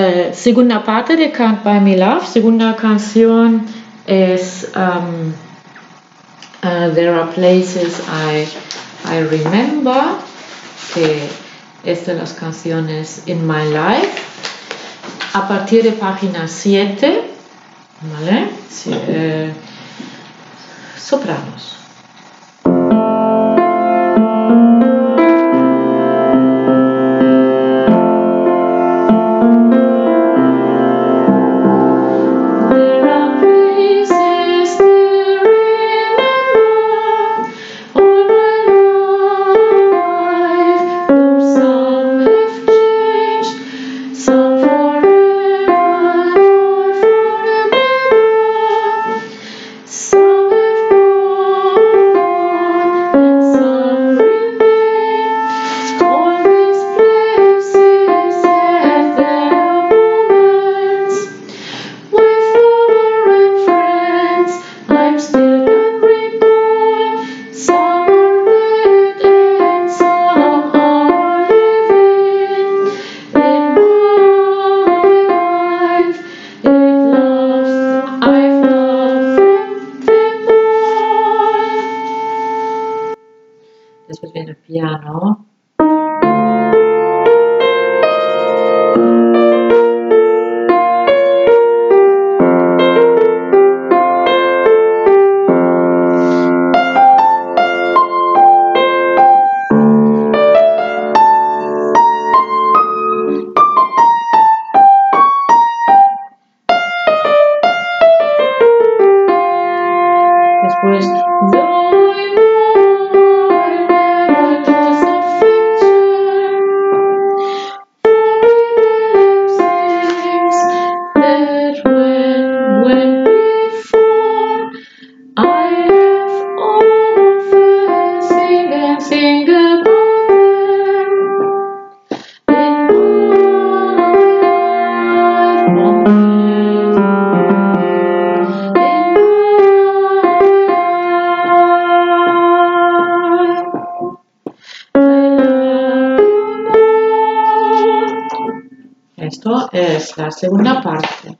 eh, segunda parte de Can't Buy Me Love, segunda canción es um, uh, There Are Places I, I Remember, que es de las canciones In My Life. A partir de página 7, ¿vale? Sí, eh, sopranos. Después viene el piano. Después, though Esto es la segunda parte.